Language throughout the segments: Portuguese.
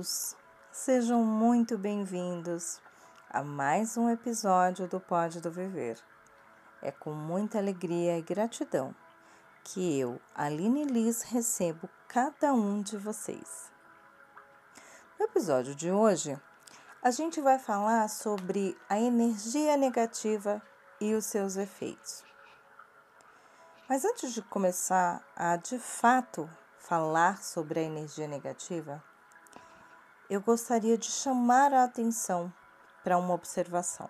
Todos, sejam muito bem-vindos a mais um episódio do Pode do Viver. É com muita alegria e gratidão que eu, Aline Liz, recebo cada um de vocês. No episódio de hoje, a gente vai falar sobre a energia negativa e os seus efeitos. Mas antes de começar a de fato falar sobre a energia negativa, eu gostaria de chamar a atenção para uma observação.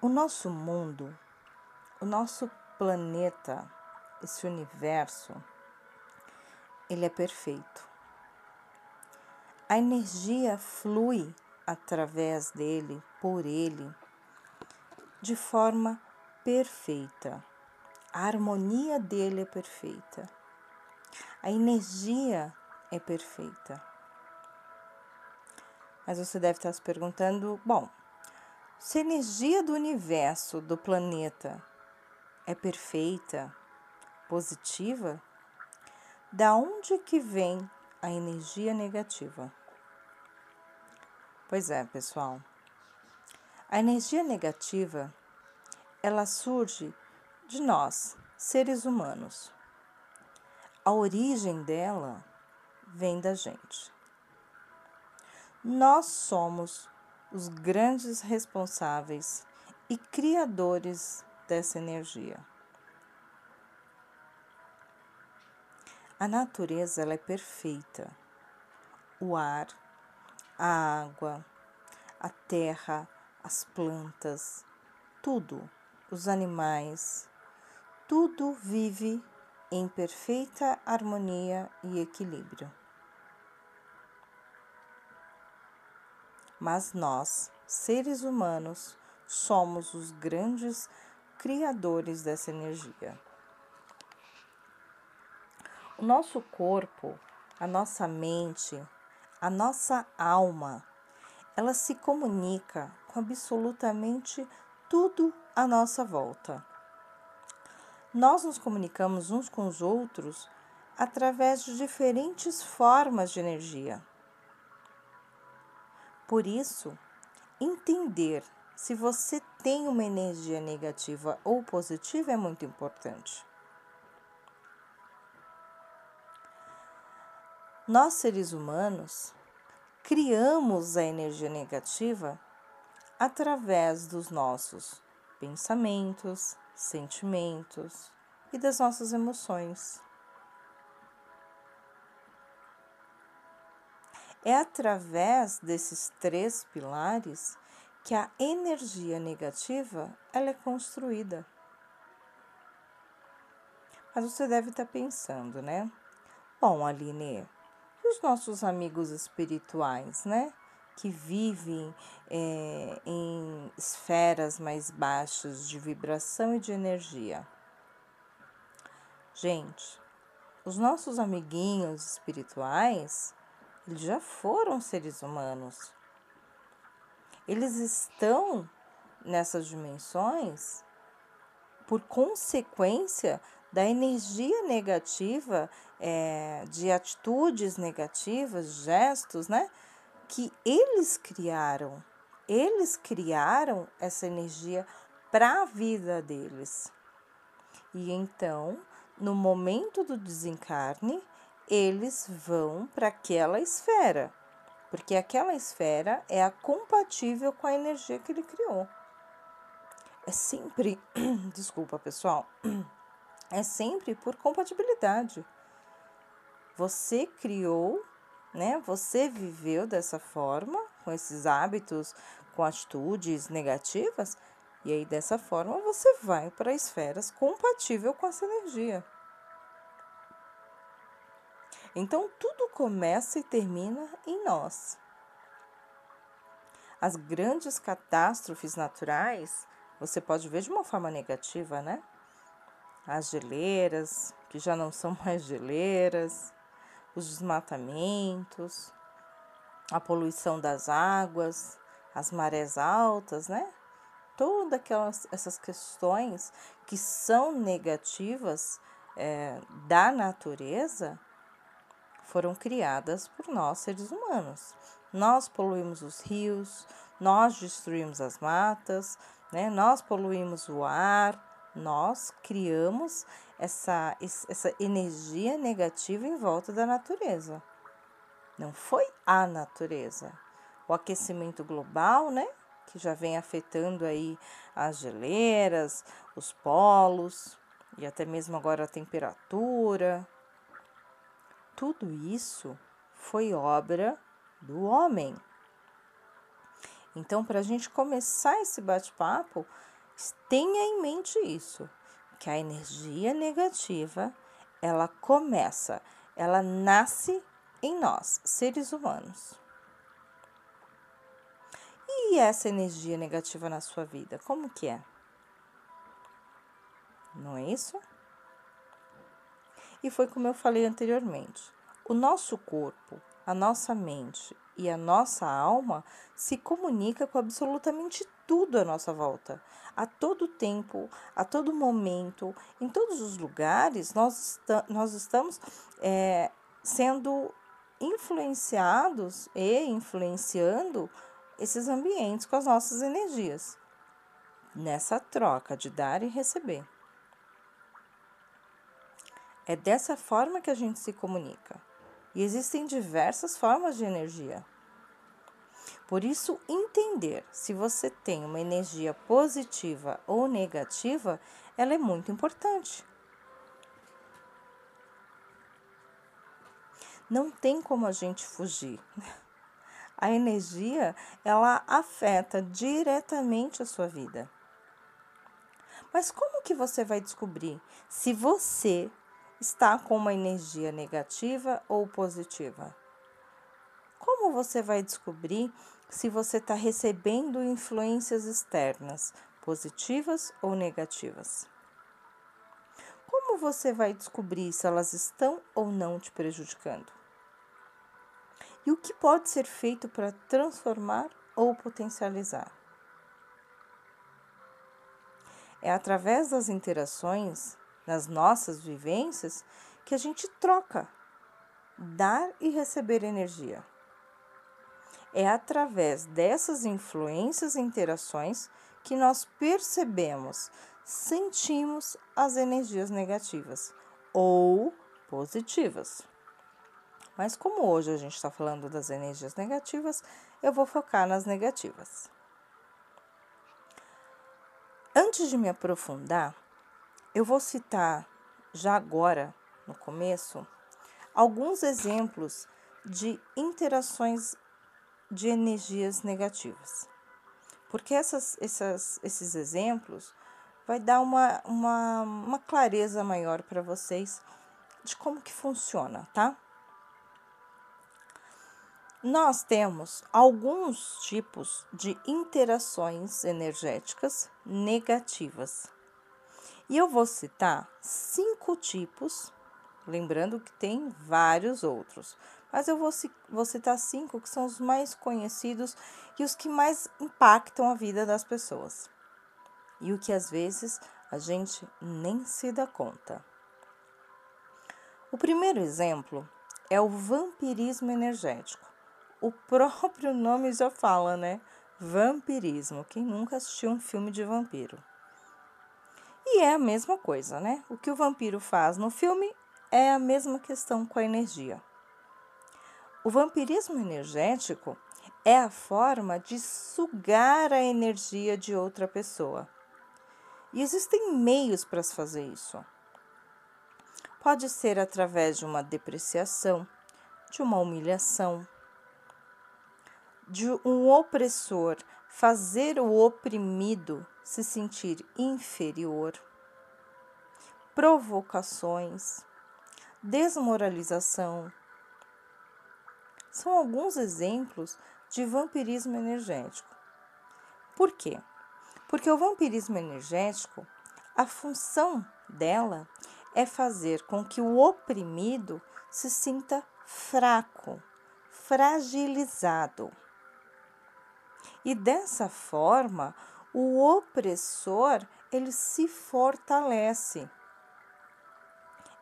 O nosso mundo, o nosso planeta, esse universo, ele é perfeito. A energia flui através dele, por ele, de forma perfeita a harmonia dele é perfeita. A energia é perfeita. Mas você deve estar se perguntando: bom, se a energia do universo, do planeta, é perfeita, positiva, da onde que vem a energia negativa? Pois é, pessoal. A energia negativa, ela surge de nós, seres humanos. A origem dela vem da gente. Nós somos os grandes responsáveis e criadores dessa energia. A natureza ela é perfeita. O ar, a água, a terra, as plantas, tudo, os animais, tudo vive em perfeita harmonia e equilíbrio. Mas nós, seres humanos, somos os grandes criadores dessa energia. O nosso corpo, a nossa mente, a nossa alma, ela se comunica com absolutamente tudo à nossa volta. Nós nos comunicamos uns com os outros através de diferentes formas de energia. Por isso, entender se você tem uma energia negativa ou positiva é muito importante. Nós, seres humanos, criamos a energia negativa através dos nossos pensamentos, sentimentos e das nossas emoções. É através desses três pilares que a energia negativa ela é construída. Mas você deve estar pensando, né? Bom, Aline, e os nossos amigos espirituais, né? que vivem é, em esferas mais baixas de vibração e de energia. Gente, os nossos amiguinhos espirituais, eles já foram seres humanos. Eles estão nessas dimensões por consequência da energia negativa, é, de atitudes negativas, gestos, né? que eles criaram. Eles criaram essa energia para a vida deles. E então, no momento do desencarne, eles vão para aquela esfera, porque aquela esfera é a compatível com a energia que ele criou. É sempre, desculpa pessoal, é sempre por compatibilidade. Você criou né? Você viveu dessa forma, com esses hábitos, com atitudes negativas, e aí dessa forma você vai para esferas compatível com essa energia. Então tudo começa e termina em nós. As grandes catástrofes naturais você pode ver de uma forma negativa, né? As geleiras, que já não são mais geleiras, os desmatamentos, a poluição das águas, as marés altas, né? Todas aquelas essas questões que são negativas é, da natureza foram criadas por nós, seres humanos. Nós poluímos os rios, nós destruímos as matas, né? nós poluímos o ar, nós criamos essa, essa energia negativa em volta da natureza. Não foi a natureza. O aquecimento global, né? Que já vem afetando aí as geleiras, os polos e até mesmo agora a temperatura. Tudo isso foi obra do homem. Então, para a gente começar esse bate-papo, tenha em mente isso, que a energia negativa, ela começa, ela nasce em nós, seres humanos. E essa energia negativa na sua vida, como que é? Não é isso? E foi como eu falei anteriormente. O nosso corpo, a nossa mente e a nossa alma se comunica com absolutamente tudo à nossa volta. A todo tempo, a todo momento, em todos os lugares, nós, nós estamos é, sendo influenciados e influenciando esses ambientes com as nossas energias, nessa troca de dar e receber. É dessa forma que a gente se comunica. E existem diversas formas de energia. Por isso, entender se você tem uma energia positiva ou negativa, ela é muito importante. Não tem como a gente fugir. A energia, ela afeta diretamente a sua vida. Mas como que você vai descobrir se você está com uma energia negativa ou positiva? Como você vai descobrir se você está recebendo influências externas, positivas ou negativas? Como você vai descobrir se elas estão ou não te prejudicando? E o que pode ser feito para transformar ou potencializar? É através das interações nas nossas vivências que a gente troca, dar e receber energia. É através dessas influências e interações que nós percebemos, sentimos as energias negativas ou positivas. Mas como hoje a gente está falando das energias negativas, eu vou focar nas negativas. Antes de me aprofundar, eu vou citar já agora, no começo, alguns exemplos de interações de energias negativas. Porque essas, essas, esses exemplos vai dar uma, uma, uma clareza maior para vocês de como que funciona, tá? Nós temos alguns tipos de interações energéticas negativas e eu vou citar cinco tipos, lembrando que tem vários outros, mas eu vou, citar cinco que são os mais conhecidos e os que mais impactam a vida das pessoas. E o que às vezes a gente nem se dá conta. O primeiro exemplo é o vampirismo energético. O próprio nome já fala, né? Vampirismo. Quem nunca assistiu um filme de vampiro? E é a mesma coisa, né? O que o vampiro faz no filme é a mesma questão com a energia. O vampirismo energético é a forma de sugar a energia de outra pessoa. E existem meios para se fazer isso. Pode ser através de uma depreciação, de uma humilhação, de um opressor fazer o oprimido se sentir inferior, provocações, desmoralização. São alguns exemplos de vampirismo energético. Por quê? Porque o vampirismo energético, a função dela é fazer com que o oprimido se sinta fraco, fragilizado. E dessa forma, o opressor ele se fortalece.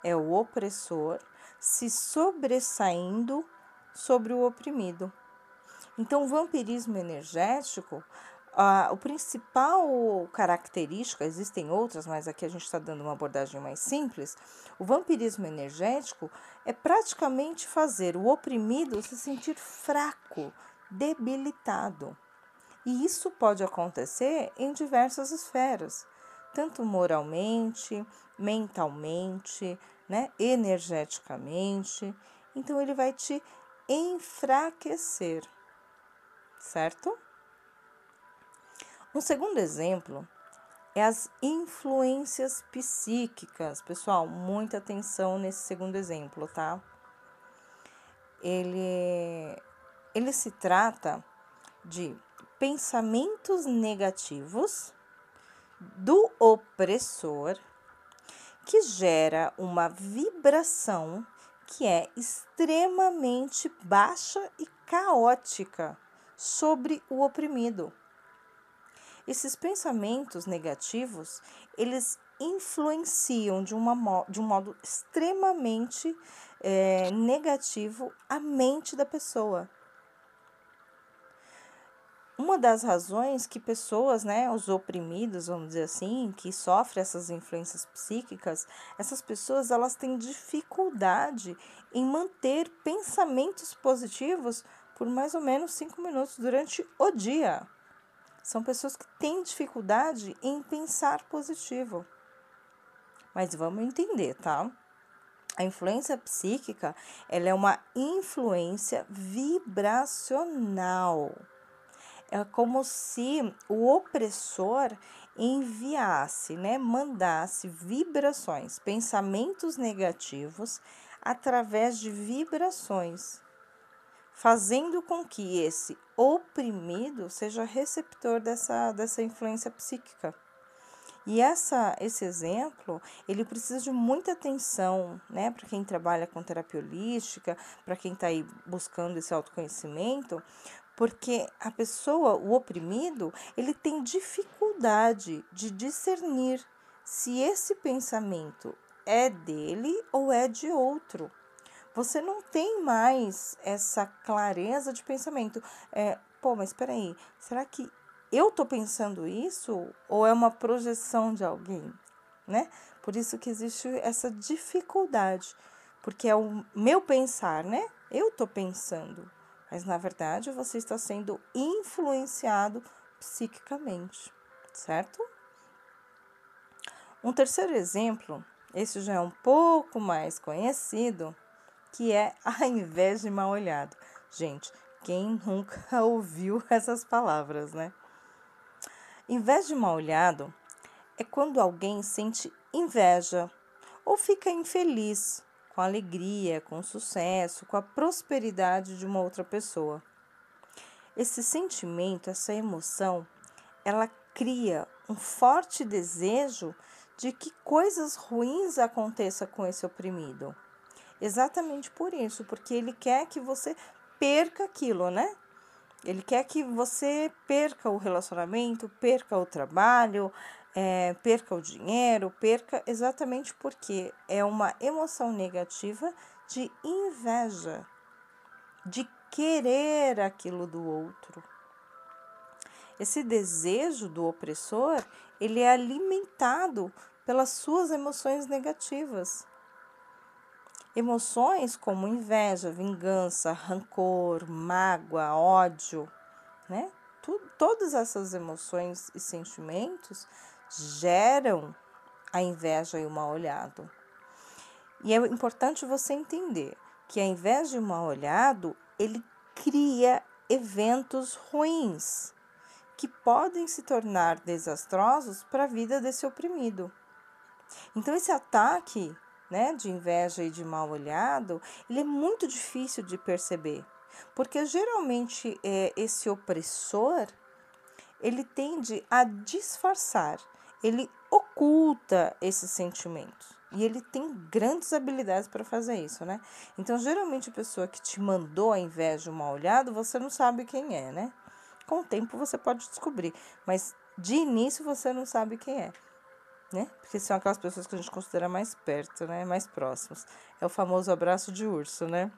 É o opressor se sobressaindo sobre o oprimido. Então, o vampirismo energético, a, o principal característica, existem outras, mas aqui a gente está dando uma abordagem mais simples. O vampirismo energético é praticamente fazer o oprimido se sentir fraco, debilitado. E isso pode acontecer em diversas esferas, tanto moralmente, mentalmente, né, energeticamente. Então ele vai te enfraquecer, certo? Um segundo exemplo é as influências psíquicas. Pessoal, muita atenção nesse segundo exemplo, tá? Ele, ele se trata de pensamentos negativos do opressor que gera uma vibração que é extremamente baixa e caótica sobre o oprimido. Esses pensamentos negativos, eles influenciam de, uma, de um modo extremamente é, negativo a mente da pessoa. Uma das razões que pessoas, né, os oprimidos, vamos dizer assim, que sofrem essas influências psíquicas, essas pessoas elas têm dificuldade em manter pensamentos positivos por mais ou menos cinco minutos durante o dia. São pessoas que têm dificuldade em pensar positivo. Mas vamos entender, tá? A influência psíquica, ela é uma influência vibracional. É como se o opressor enviasse, né, mandasse vibrações, pensamentos negativos através de vibrações fazendo com que esse oprimido seja receptor dessa, dessa influência psíquica. E essa, esse exemplo, ele precisa de muita atenção, né, para quem trabalha com terapia holística, para quem está aí buscando esse autoconhecimento, porque a pessoa, o oprimido, ele tem dificuldade de discernir se esse pensamento é dele ou é de outro você não tem mais essa clareza de pensamento. É, pô, mas espera aí, será que eu tô pensando isso ou é uma projeção de alguém, né? Por isso que existe essa dificuldade, porque é o meu pensar, né? Eu tô pensando, mas na verdade você está sendo influenciado psiquicamente, certo? Um terceiro exemplo, esse já é um pouco mais conhecido, que é a inveja de mal olhado. Gente, quem nunca ouviu essas palavras, né? Inveja de mal olhado é quando alguém sente inveja ou fica infeliz com alegria, com sucesso, com a prosperidade de uma outra pessoa. Esse sentimento, essa emoção, ela cria um forte desejo de que coisas ruins aconteçam com esse oprimido. Exatamente por isso, porque ele quer que você perca aquilo, né? Ele quer que você perca o relacionamento, perca o trabalho, é, perca o dinheiro, perca exatamente porque é uma emoção negativa de inveja, de querer aquilo do outro. Esse desejo do opressor, ele é alimentado pelas suas emoções negativas. Emoções como inveja, vingança, rancor, mágoa, ódio, né? Tudo, todas essas emoções e sentimentos geram a inveja e o mal olhado. E é importante você entender que a inveja e o mal olhado, ele cria eventos ruins que podem se tornar desastrosos para a vida desse oprimido. Então esse ataque né, de inveja e de mal olhado, ele é muito difícil de perceber, porque geralmente é, esse opressor ele tende a disfarçar, ele oculta esses sentimentos. E ele tem grandes habilidades para fazer isso, né? Então, geralmente, a pessoa que te mandou a inveja, o mal olhado, você não sabe quem é, né? Com o tempo você pode descobrir, mas de início você não sabe quem é. né? Porque são aquelas pessoas que a gente considera mais perto, né? Mais próximos. É o famoso abraço de urso, né?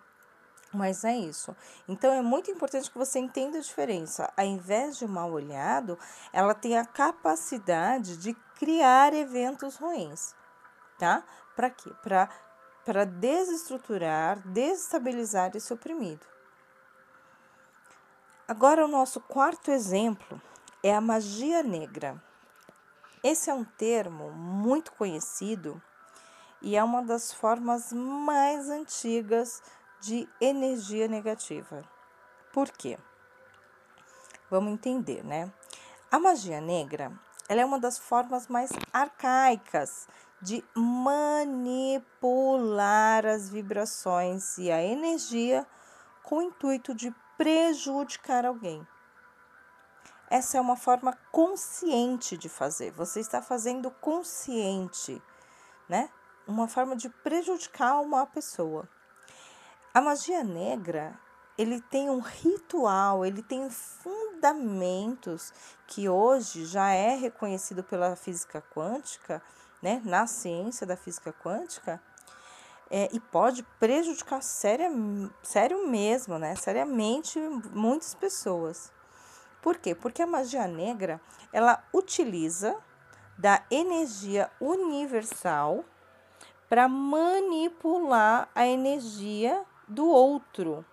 Mas é isso. Então é muito importante que você entenda a diferença. Ao invés de mal olhado, ela tem a capacidade de criar eventos ruins, tá? Para quê? Para para desestruturar, desestabilizar esse oprimido. Agora o nosso quarto exemplo é a magia negra. Esse é um termo muito conhecido e é uma das formas mais antigas de energia negativa. Por quê? Vamos entender, né? A magia negra, ela é uma das formas mais arcaicas de manipular as vibrações e a energia com o intuito de prejudicar alguém. Essa é uma forma consciente de fazer. Você está fazendo consciente, né? Uma forma de prejudicar uma pessoa. A magia negra, ele tem um ritual, ele tem fundamentos que hoje já é reconhecido pela física quântica, né, na ciência da física quântica, é, e pode prejudicar séria, sério mesmo, né, seriamente muitas pessoas. Por quê? Porque a magia negra, ela utiliza da energia universal para manipular a energia do outro.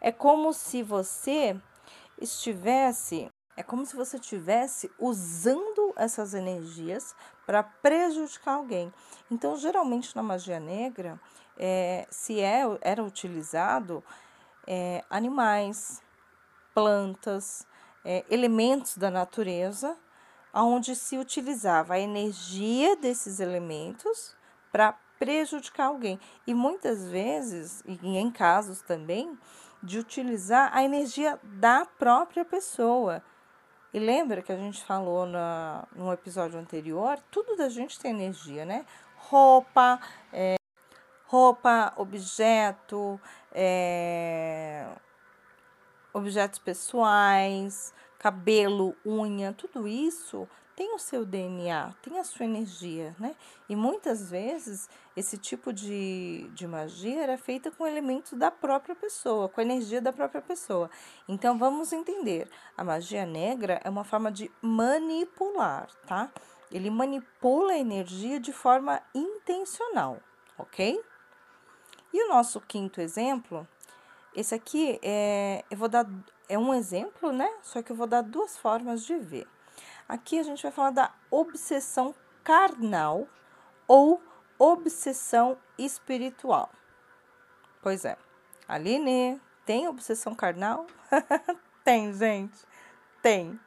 É como se você estivesse, é como se você estivesse usando essas energias para prejudicar alguém. Então, geralmente na magia negra, é, se é, era utilizado é, animais, plantas, é, elementos da natureza, onde se utilizava a energia desses elementos para prejudicar alguém. E muitas vezes, e em casos também, de utilizar a energia da própria pessoa. E lembra que a gente falou na, no episódio anterior? Tudo da gente tem energia, né? Roupa, é, roupa, objeto, é, objetos pessoais, cabelo, unha, tudo isso tem o seu DNA, tem a sua energia, né? E muitas vezes esse tipo de, de magia era feita com elementos da própria pessoa, com a energia da própria pessoa. Então vamos entender: a magia negra é uma forma de manipular, tá? Ele manipula a energia de forma intencional, ok? E o nosso quinto exemplo, esse aqui é, eu vou dar, é um exemplo, né? Só que eu vou dar duas formas de ver. Aqui a gente vai falar da obsessão carnal ou obsessão espiritual. Pois é, Aline, tem obsessão carnal? tem, gente, tem.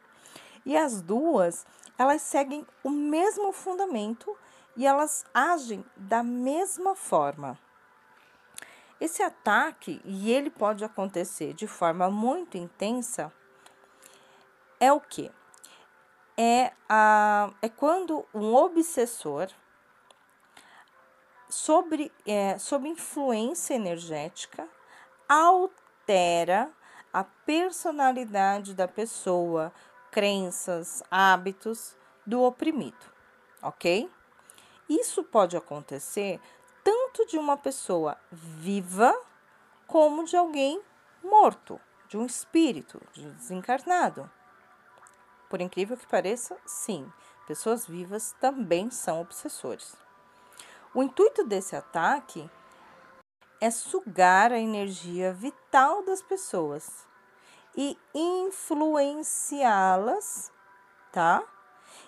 E as duas, elas seguem o mesmo fundamento e elas agem da mesma forma. Esse ataque, e ele pode acontecer de forma muito intensa, é o que? É, a, é quando um obsessor, sobre, é, sob influência energética, altera a personalidade da pessoa, crenças, hábitos do oprimido, ok? Isso pode acontecer tanto de uma pessoa viva como de alguém morto, de um espírito, de desencarnado. Por incrível que pareça, sim, pessoas vivas também são obsessores. O intuito desse ataque é sugar a energia vital das pessoas e influenciá-las, tá?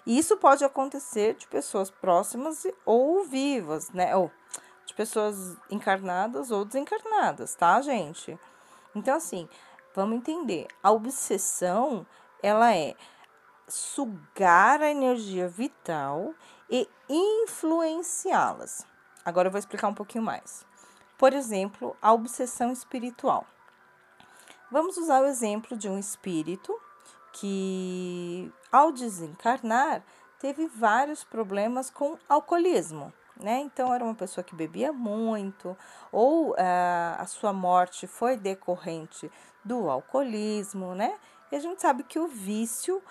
E isso pode acontecer de pessoas próximas ou vivas, né? Ou de pessoas encarnadas ou desencarnadas, tá, gente? Então, assim, vamos entender. A obsessão, ela é sugar a energia vital e influenciá-las. Agora eu vou explicar um pouquinho mais. Por exemplo, a obsessão espiritual. Vamos usar o exemplo de um espírito que, ao desencarnar, teve vários problemas com alcoolismo. Né? Então, era uma pessoa que bebia muito, ou uh, a sua morte foi decorrente do alcoolismo, né? E a gente sabe que o vício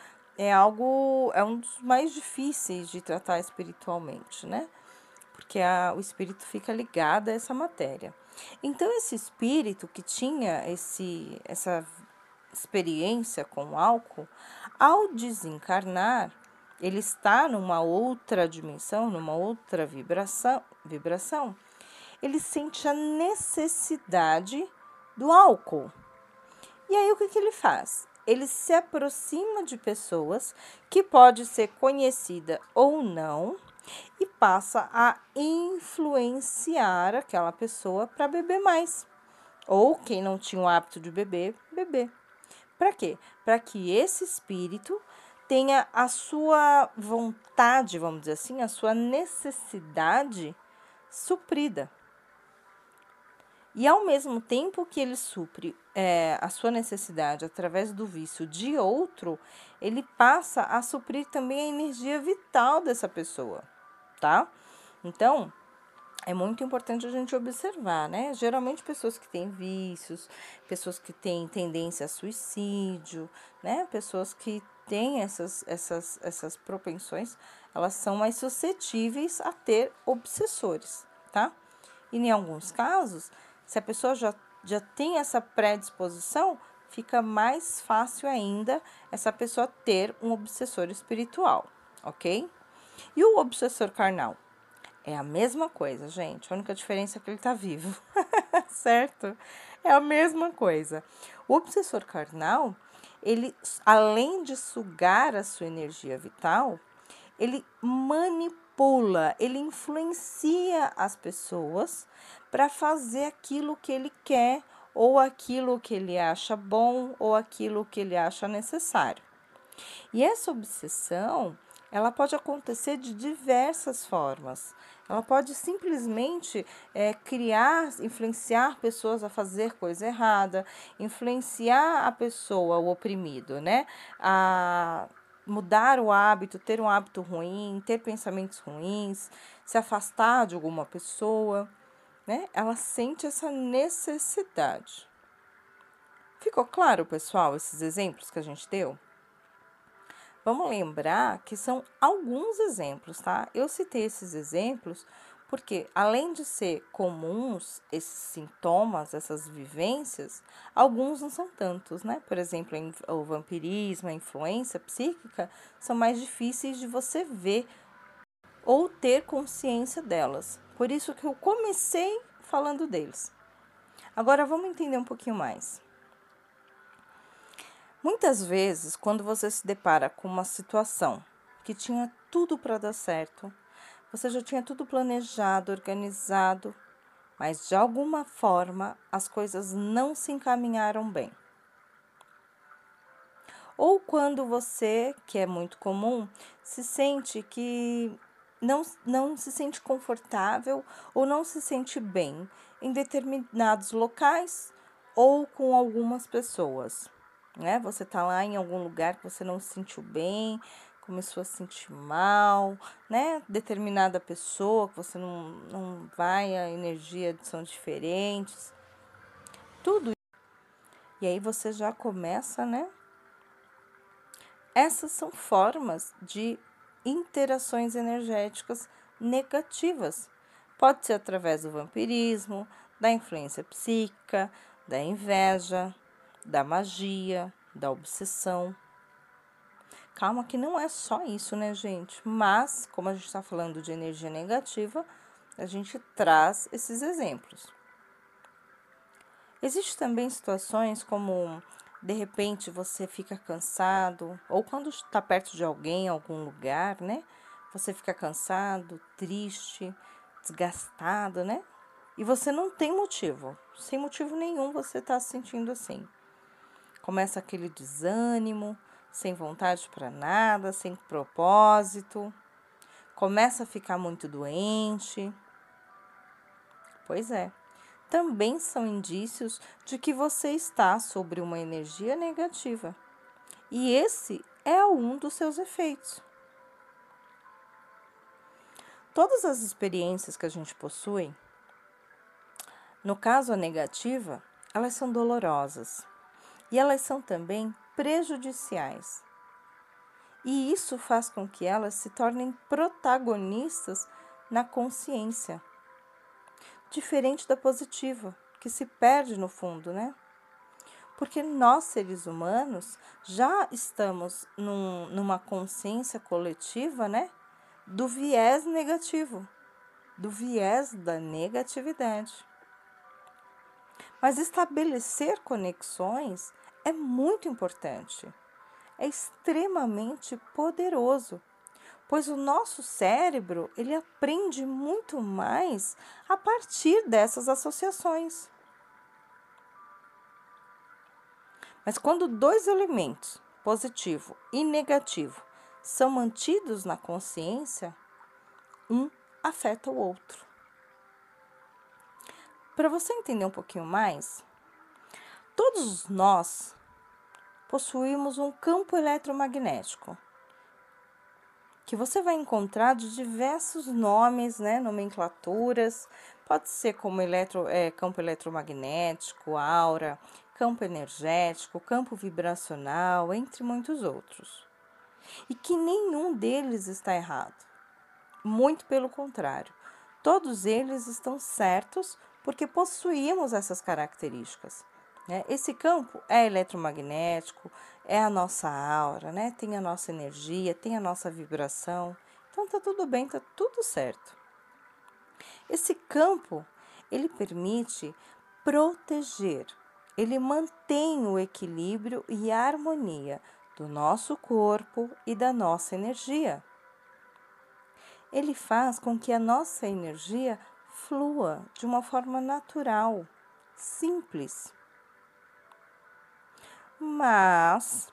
é algo, é um dos mais difíceis de tratar espiritualmente, né? Porque a, o espírito fica ligado a essa matéria. Então, esse espírito que tinha esse, essa experiência com o álcool, ao desencarnar, ele está numa outra dimensão, numa outra vibração, vibração, ele sente a necessidade do álcool. E aí o que, que ele faz? Ele se aproxima de pessoas que pode ser conhecida ou não e passa a influenciar aquela pessoa para beber mais. Ou quem não tinha o hábito de beber, beber. Para quê? Para que esse espírito tenha a sua vontade, vamos dizer assim, a sua necessidade suprida. E ao mesmo tempo que ele supre é, a sua necessidade através do vício de outro, ele passa a suprir também a energia vital dessa pessoa, tá? Então, é muito importante a gente observar, né? Geralmente pessoas que têm vícios, pessoas que têm tendência a suicídio, né? Pessoas que têm essas, essas, essas propensões, elas são mais suscetíveis a ter obsessores, tá? E em alguns casos, se a pessoa já, já tem essa predisposição, fica mais fácil ainda essa pessoa ter um obsessor espiritual, ok? E o obsessor carnal? É a mesma coisa, gente. A única diferença é que ele está vivo, certo? É a mesma coisa. O obsessor carnal, ele, além de sugar a sua energia vital, ele manipula, ele influencia as pessoas para fazer aquilo que ele quer, ou aquilo que ele acha bom, ou aquilo que ele acha necessário. E essa obsessão, ela pode acontecer de diversas formas. Ela pode simplesmente é, criar, influenciar pessoas a fazer coisa errada, influenciar a pessoa, o oprimido, né? A mudar o hábito, ter um hábito ruim, ter pensamentos ruins, se afastar de alguma pessoa, né? Ela sente essa necessidade. Ficou claro, pessoal, esses exemplos que a gente deu? Vamos lembrar que são alguns exemplos, tá? Eu citei esses exemplos porque, além de ser comuns esses sintomas, essas vivências, alguns não são tantos, né? Por exemplo, o vampirismo, a influência psíquica são mais difíceis de você ver ou ter consciência delas. Por isso que eu comecei falando deles. Agora vamos entender um pouquinho mais. Muitas vezes, quando você se depara com uma situação que tinha tudo para dar certo, você já tinha tudo planejado, organizado, mas de alguma forma as coisas não se encaminharam bem. Ou quando você, que é muito comum, se sente que não, não se sente confortável ou não se sente bem em determinados locais ou com algumas pessoas né? Você tá lá em algum lugar que você não se sentiu bem, começou a se sentir mal, né? Determinada pessoa que você não, não vai, a energia são diferentes. Tudo. E aí você já começa, né? Essas são formas de interações energéticas negativas. Pode ser através do vampirismo, da influência psíquica, da inveja, da magia, da obsessão. Calma que não é só isso, né, gente? Mas, como a gente está falando de energia negativa, a gente traz esses exemplos. Existem também situações como de repente você fica cansado, ou quando está perto de alguém, em algum lugar, né? Você fica cansado, triste, desgastado, né? E você não tem motivo, sem motivo nenhum você está se sentindo assim. Começa aquele desânimo, sem vontade para nada, sem propósito. Começa a ficar muito doente. Pois é. Também são indícios de que você está sobre uma energia negativa. E esse é um dos seus efeitos. Todas as experiências que a gente possui, no caso a negativa, elas são dolorosas e elas são também prejudiciais. E isso faz com que elas se tornem protagonistas na consciência. Diferente da positiva, que se perde no fundo, né? Porque nós, seres humanos, já estamos num, numa consciência coletiva, né? Do viés negativo, do viés da negatividade. Mas estabelecer conexões é muito importante é extremamente poderoso, pois o nosso cérebro ele aprende muito mais a partir dessas associações. Mas quando dois elementos, positivo e negativo, são mantidos na consciência, um afeta o outro. Para você entender um pouquinho mais, todos nós possuímos um campo eletromagnético, que você vai encontrar de diversos nomes, né, nomenclaturas, pode ser como eletro, é, campo eletromagnético, aura, campo energético, campo vibracional, entre muitos outros. E que nenhum deles está errado. Muito pelo contrário, todos eles estão certos porque possuímos essas características. Né? Esse campo é eletromagnético, é a nossa aura, né? tem a nossa energia, tem a nossa vibração. Então tá tudo bem, tá tudo certo. Esse campo, ele permite proteger, ele mantém o equilíbrio e a harmonia do nosso corpo e da nossa energia. Ele faz com que a nossa energia flua de uma forma natural, simples. Mas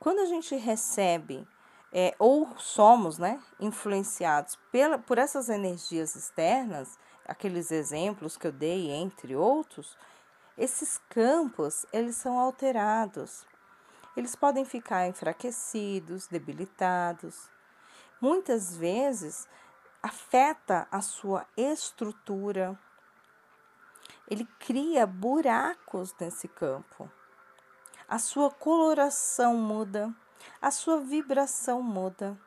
quando a gente recebe é, ou somos né, influenciados pela, por essas energias externas, aqueles exemplos que eu dei, entre outros, esses campos eles são alterados. Eles podem ficar enfraquecidos, debilitados. Muitas vezes afeta a sua estrutura. Ele cria buracos nesse campo a sua coloração muda, a sua vibração muda.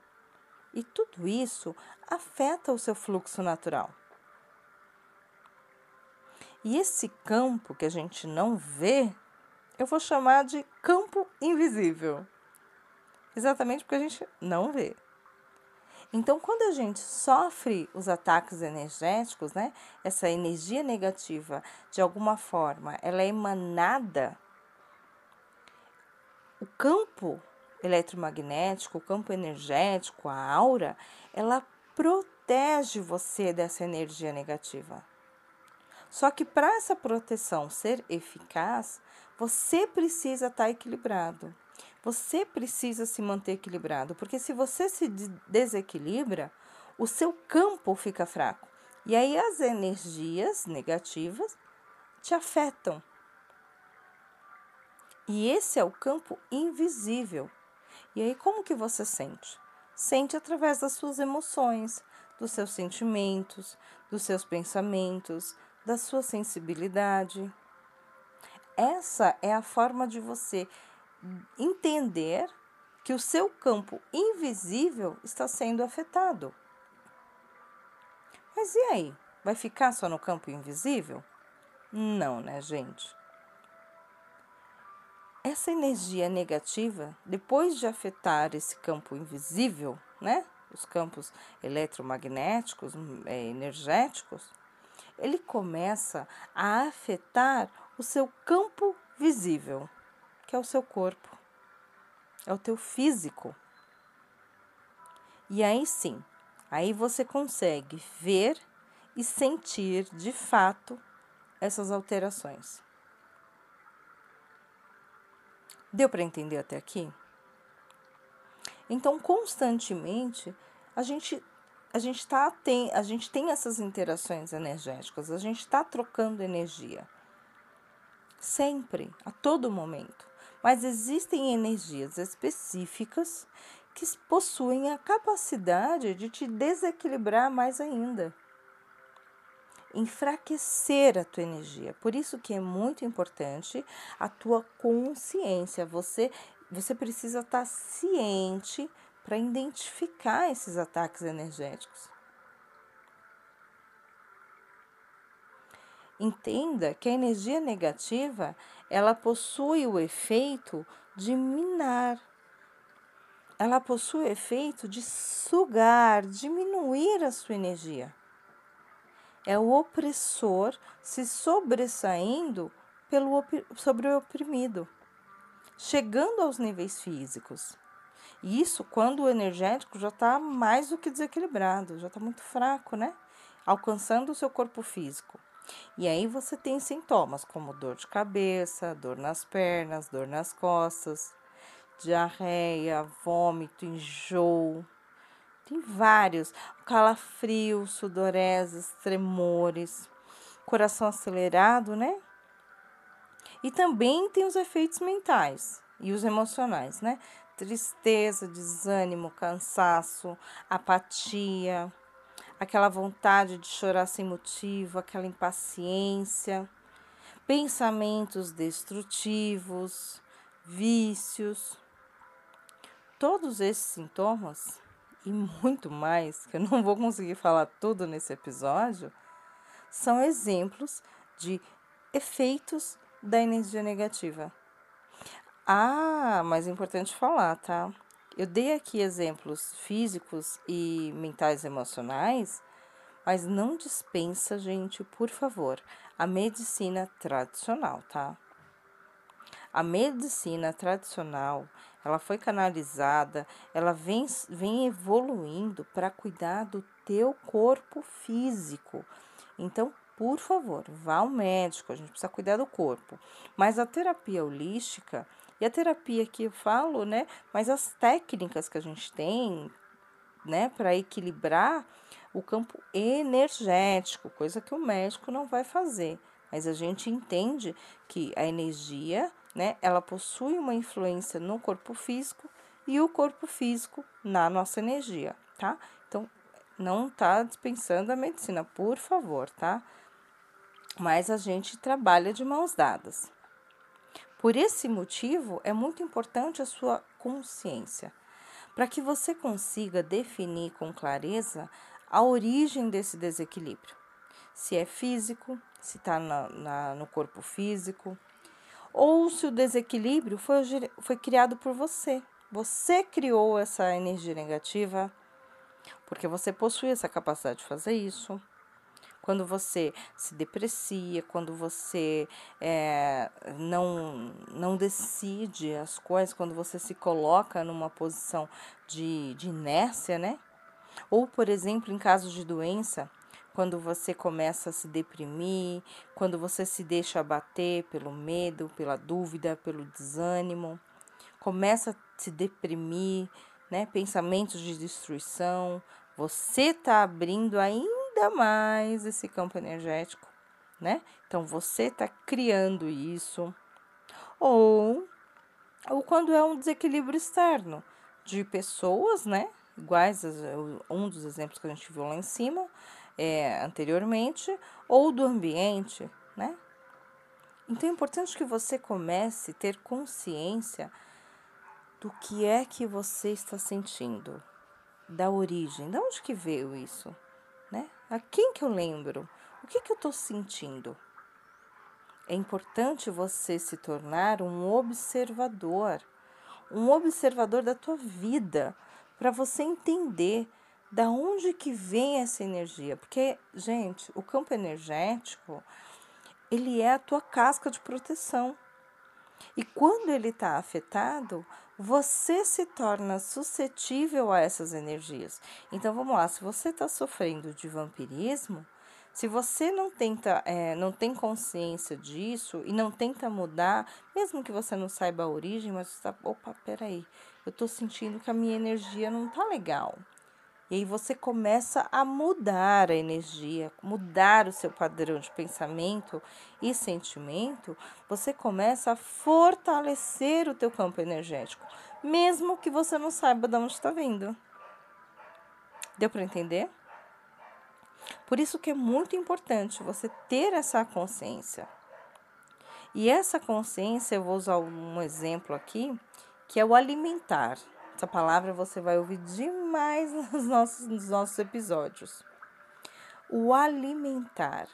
E tudo isso afeta o seu fluxo natural. E esse campo que a gente não vê, eu vou chamar de campo invisível. Exatamente porque a gente não vê. Então, quando a gente sofre os ataques energéticos, né, essa energia negativa, de alguma forma, ela é emanada o campo eletromagnético, o campo energético, a aura, ela protege você dessa energia negativa. Só que para essa proteção ser eficaz, você precisa estar tá equilibrado. Você precisa se manter equilibrado, porque se você se desequilibra, o seu campo fica fraco. E aí as energias negativas te afetam. E esse é o campo invisível. E aí como que você sente? Sente através das suas emoções, dos seus sentimentos, dos seus pensamentos, da sua sensibilidade. Essa é a forma de você entender que o seu campo invisível está sendo afetado. Mas e aí? Vai ficar só no campo invisível? Não, né, gente? Essa energia negativa, depois de afetar esse campo invisível, né, os campos eletromagnéticos, é, energéticos, ele começa a afetar o seu campo visível, que é o seu corpo, é o teu físico. E aí sim, aí você consegue ver e sentir de fato essas alterações. Deu para entender até aqui? Então, constantemente, a gente a gente tá tem a gente tem essas interações energéticas, a gente está trocando energia. Sempre, a todo momento. Mas existem energias específicas que possuem a capacidade de te desequilibrar mais ainda enfraquecer a tua energia. Por isso que é muito importante a tua consciência. Você você precisa estar ciente para identificar esses ataques energéticos. Entenda que a energia negativa, ela possui o efeito de minar. Ela possui o efeito de sugar, diminuir a sua energia. É o opressor se sobressaindo pelo, sobre o oprimido, chegando aos níveis físicos. Isso quando o energético já está mais do que desequilibrado, já está muito fraco, né? Alcançando o seu corpo físico. E aí você tem sintomas como dor de cabeça, dor nas pernas, dor nas costas, diarreia, vômito, enjoo. Tem vários, calafrio, sudorese, tremores, coração acelerado, né? E também tem os efeitos mentais e os emocionais, né? Tristeza, desânimo, cansaço, apatia, aquela vontade de chorar sem motivo, aquela impaciência, pensamentos destrutivos, vícios. Todos esses sintomas e muito mais, que eu não vou conseguir falar tudo nesse episódio, são exemplos de efeitos da energia negativa. Ah, mas é importante falar, tá? Eu dei aqui exemplos físicos e mentais emocionais, mas não dispensa, gente, por favor, a medicina tradicional, tá? A medicina tradicional, ela foi canalizada, ela vem, vem evoluindo para cuidar do teu corpo físico. Então, por favor, vá ao médico, a gente precisa cuidar do corpo. Mas a terapia holística, e a terapia que eu falo, né? Mas as técnicas que a gente tem, né, para equilibrar o campo energético, coisa que o médico não vai fazer. Mas a gente entende que a energia, né, ela possui uma influência no corpo físico e o corpo físico na nossa energia, tá? Então, não tá dispensando a medicina, por favor, tá? Mas a gente trabalha de mãos dadas. Por esse motivo, é muito importante a sua consciência, para que você consiga definir com clareza a origem desse desequilíbrio. Se é físico, se está no corpo físico, ou se o desequilíbrio foi, foi criado por você. Você criou essa energia negativa, porque você possui essa capacidade de fazer isso quando você se deprecia, quando você é, não, não decide as coisas, quando você se coloca numa posição de, de inércia, né? Ou, por exemplo, em casos de doença, quando você começa a se deprimir, quando você se deixa abater pelo medo, pela dúvida, pelo desânimo, começa a se deprimir, né? Pensamentos de destruição, você está abrindo ainda mais esse campo energético, né? Então você está criando isso. Ou, ou quando é um desequilíbrio externo de pessoas, né? Iguais a um dos exemplos que a gente viu lá em cima, é, anteriormente, ou do ambiente, né? Então é importante que você comece a ter consciência do que é que você está sentindo, da origem, de onde que veio isso, né? A quem que eu lembro? O que que eu estou sentindo? É importante você se tornar um observador, um observador da tua vida, para você entender da onde que vem essa energia, porque gente, o campo energético ele é a tua casca de proteção. E quando ele está afetado, você se torna suscetível a essas energias. Então vamos lá, se você está sofrendo de vampirismo, se você não tenta, é, não tem consciência disso e não tenta mudar, mesmo que você não saiba a origem, mas você está, opa, peraí, eu estou sentindo que a minha energia não está legal. E aí você começa a mudar a energia, mudar o seu padrão de pensamento e sentimento, você começa a fortalecer o teu campo energético, mesmo que você não saiba de onde está vindo. Deu para entender? Por isso que é muito importante você ter essa consciência. E essa consciência, eu vou usar um exemplo aqui, que é o alimentar, Essa palavra você vai ouvir demais nos nossos, nos nossos episódios. O alimentar.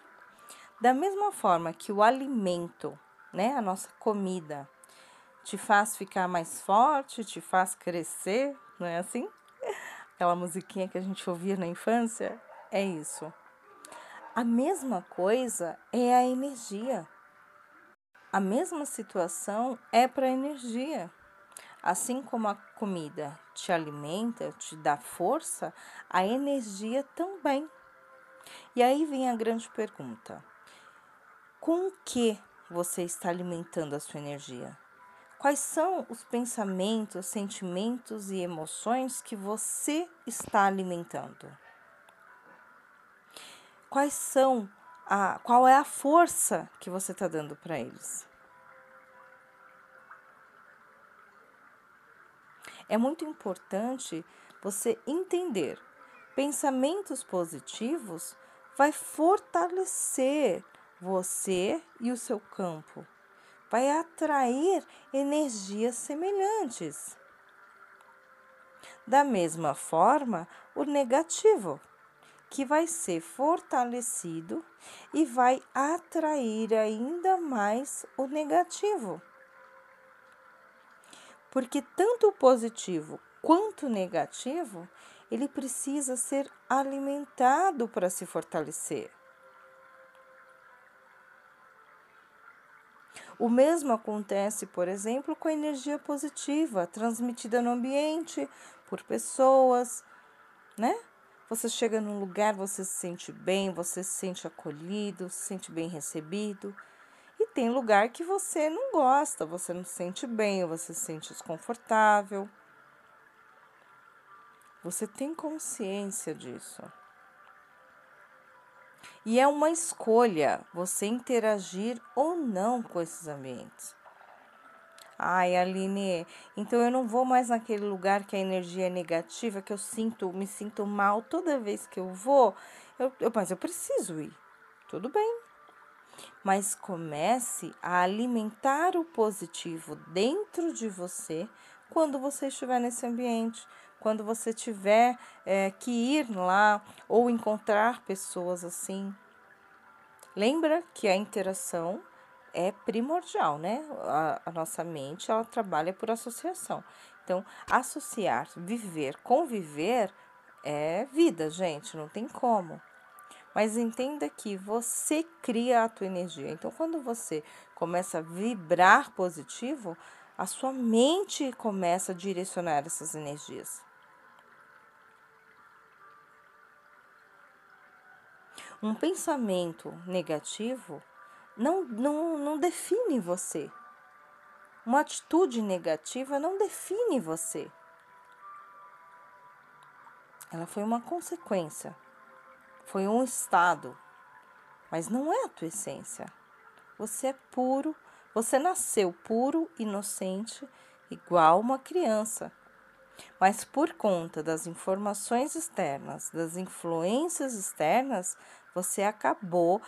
Da mesma forma que o alimento, né, a nossa comida, te faz ficar mais forte, te faz crescer, não é assim? Aquela musiquinha que a gente ouvia na infância, é isso. A mesma coisa é a energia. A mesma situação é para a energia. Assim como a comida te alimenta, te dá força, a energia também. E aí vem a grande pergunta: com o que você está alimentando a sua energia? Quais são os pensamentos, sentimentos e emoções que você está alimentando? Quais são a, qual é a força que você está dando para eles? É muito importante você entender pensamentos positivos vai fortalecer você e o seu campo, vai atrair energias semelhantes. Da mesma forma, o negativo, que vai ser fortalecido e vai atrair ainda mais o negativo. Porque tanto o positivo quanto o negativo, ele precisa ser alimentado para se fortalecer. O mesmo acontece, por exemplo, com a energia positiva transmitida no ambiente por pessoas, né? Você chega num lugar, você se sente bem, você se sente acolhido, se sente bem recebido. Tem lugar que você não gosta, você não se sente bem, você se sente desconfortável. Você tem consciência disso. E é uma escolha você interagir ou não com esses ambientes. Ai, Aline, então eu não vou mais naquele lugar que a energia é negativa, que eu sinto, me sinto mal toda vez que eu vou. Eu, eu, mas eu preciso ir. Tudo bem. Mas comece a alimentar o positivo dentro de você quando você estiver nesse ambiente quando você tiver é, que ir lá ou encontrar pessoas assim. Lembra que a interação é primordial, né? A, a, nossa mente ela trabalha por associação. Então, associar, viver, conviver é vida, gente, não tem como. Mas entenda que você cria a tua energia. Então, quando você começa a vibrar positivo, a sua mente começa a direcionar essas energias. Um pensamento negativo não, não, não define você. Uma atitude negativa não define você. Ela foi uma consequência, foi um estado, mas não é a tua essência. Você é puro, você nasceu puro, inocente, igual uma criança. Mas por conta das informações externas, das influências externas, você acabou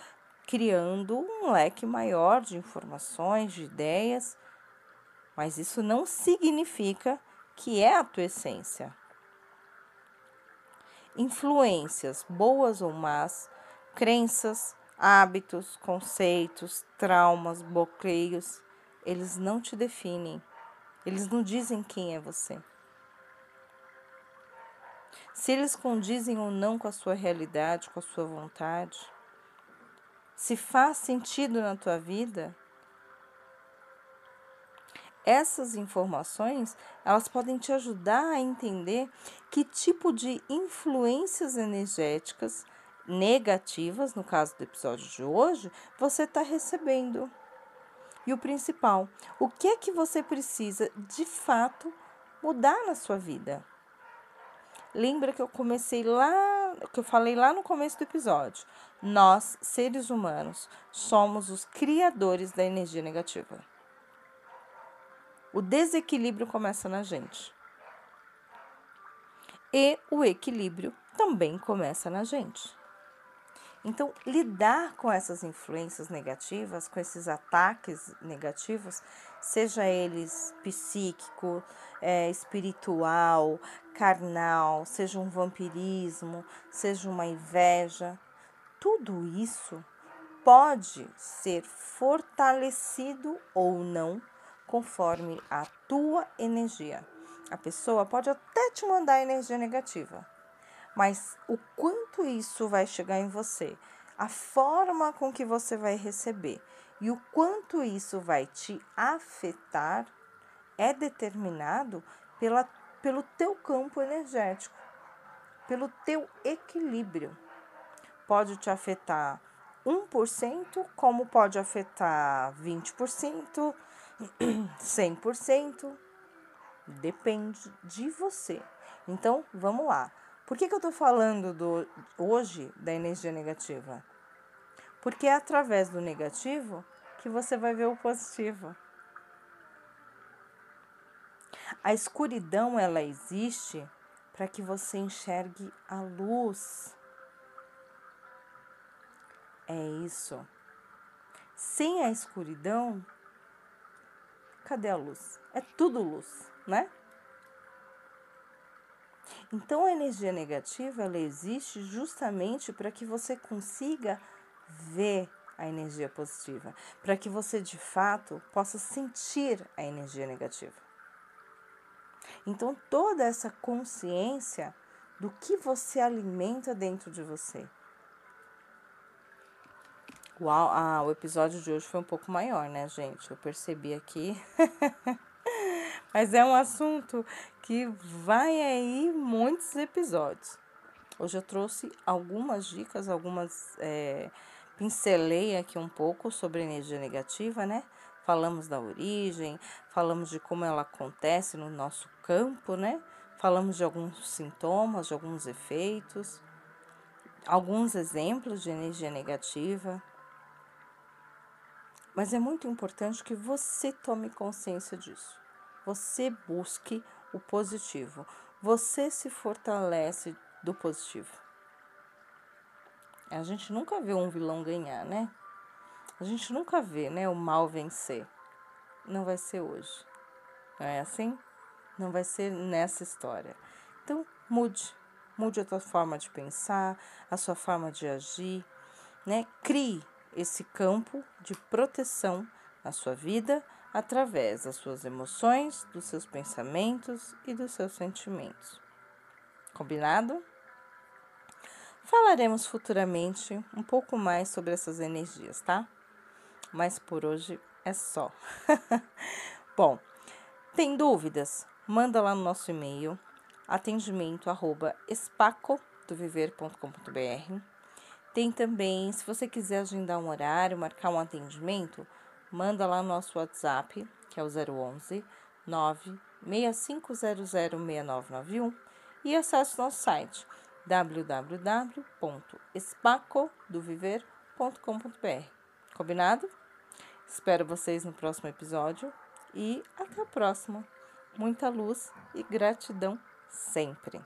criando um leque maior de informações, de ideias, mas isso não significa que é a tua essência. Influências, boas ou más, crenças, hábitos, conceitos, traumas, bloqueios, eles não te definem. Eles não dizem quem é você. Se eles condizem ou não com a sua realidade, com a sua vontade, se faz sentido na tua vida, essas informações elas podem te ajudar a entender que tipo de influências energéticas negativas, no caso do episódio de hoje, você está recebendo. E o principal, o que é que você precisa de fato mudar na sua vida? Lembra que eu comecei lá, que eu falei lá no começo do episódio. Nós, seres humanos, somos os criadores da energia negativa. O desequilíbrio começa na gente. E o equilíbrio também começa na gente. Então, lidar com essas influências negativas, com esses ataques negativos, seja eles psíquico, é, espiritual, carnal, seja um vampirismo, seja uma inveja, tudo isso pode ser fortalecido ou não conforme a tua energia. A pessoa pode até te mandar energia negativa, mas o quanto isso vai chegar em você, a forma com que você vai receber e o quanto isso vai te afetar é determinado pela, pelo teu campo energético, pelo teu equilíbrio. Pode te afetar 1%, como pode afetar 20%, 100%, depende de você. Então, vamos lá. Por que, que eu estou falando do, hoje da energia negativa? Porque é através do negativo que você vai ver o positivo. A escuridão ela existe para que você enxergue a luz. É isso. Sem a escuridão, cadê a luz? É tudo luz, né? Então a energia negativa ela existe justamente para que você consiga ver a energia positiva, para que você de fato possa sentir a energia negativa. Então toda essa consciência do que você alimenta dentro de você. Uau, ah, o episódio de hoje foi um pouco maior, né, gente? Eu percebi aqui. Mas é um assunto que vai aí muitos episódios. Hoje eu trouxe algumas dicas, algumas. É, pincelei aqui um pouco sobre energia negativa, né? Falamos da origem, falamos de como ela acontece no nosso campo, né? Falamos de alguns sintomas, de alguns efeitos, alguns exemplos de energia negativa. Mas é muito importante que você tome consciência disso. Você busque o positivo. Você se fortalece do positivo. A gente nunca vê um vilão ganhar, né? A gente nunca vê, né, o mal vencer. Não vai ser hoje. Não é assim? Não vai ser nessa história. Então, mude. Mude a tua forma de pensar, a sua forma de agir, né? Crie esse campo de proteção na sua vida através das suas emoções, dos seus pensamentos e dos seus sentimentos. Combinado? Falaremos futuramente um pouco mais sobre essas energias, tá? Mas por hoje é só. Bom, tem dúvidas? Manda lá no nosso e-mail atendimento arroba espacodoviver.com.br Tem também, se você quiser agendar um horário, marcar um atendimento, manda lá no nosso WhatsApp, que é o 011 965006991 e acesse nosso site www.espacodoviver.com.br. Combinado? Espero vocês no próximo episódio e até a próxima. Muita luz e gratidão sempre.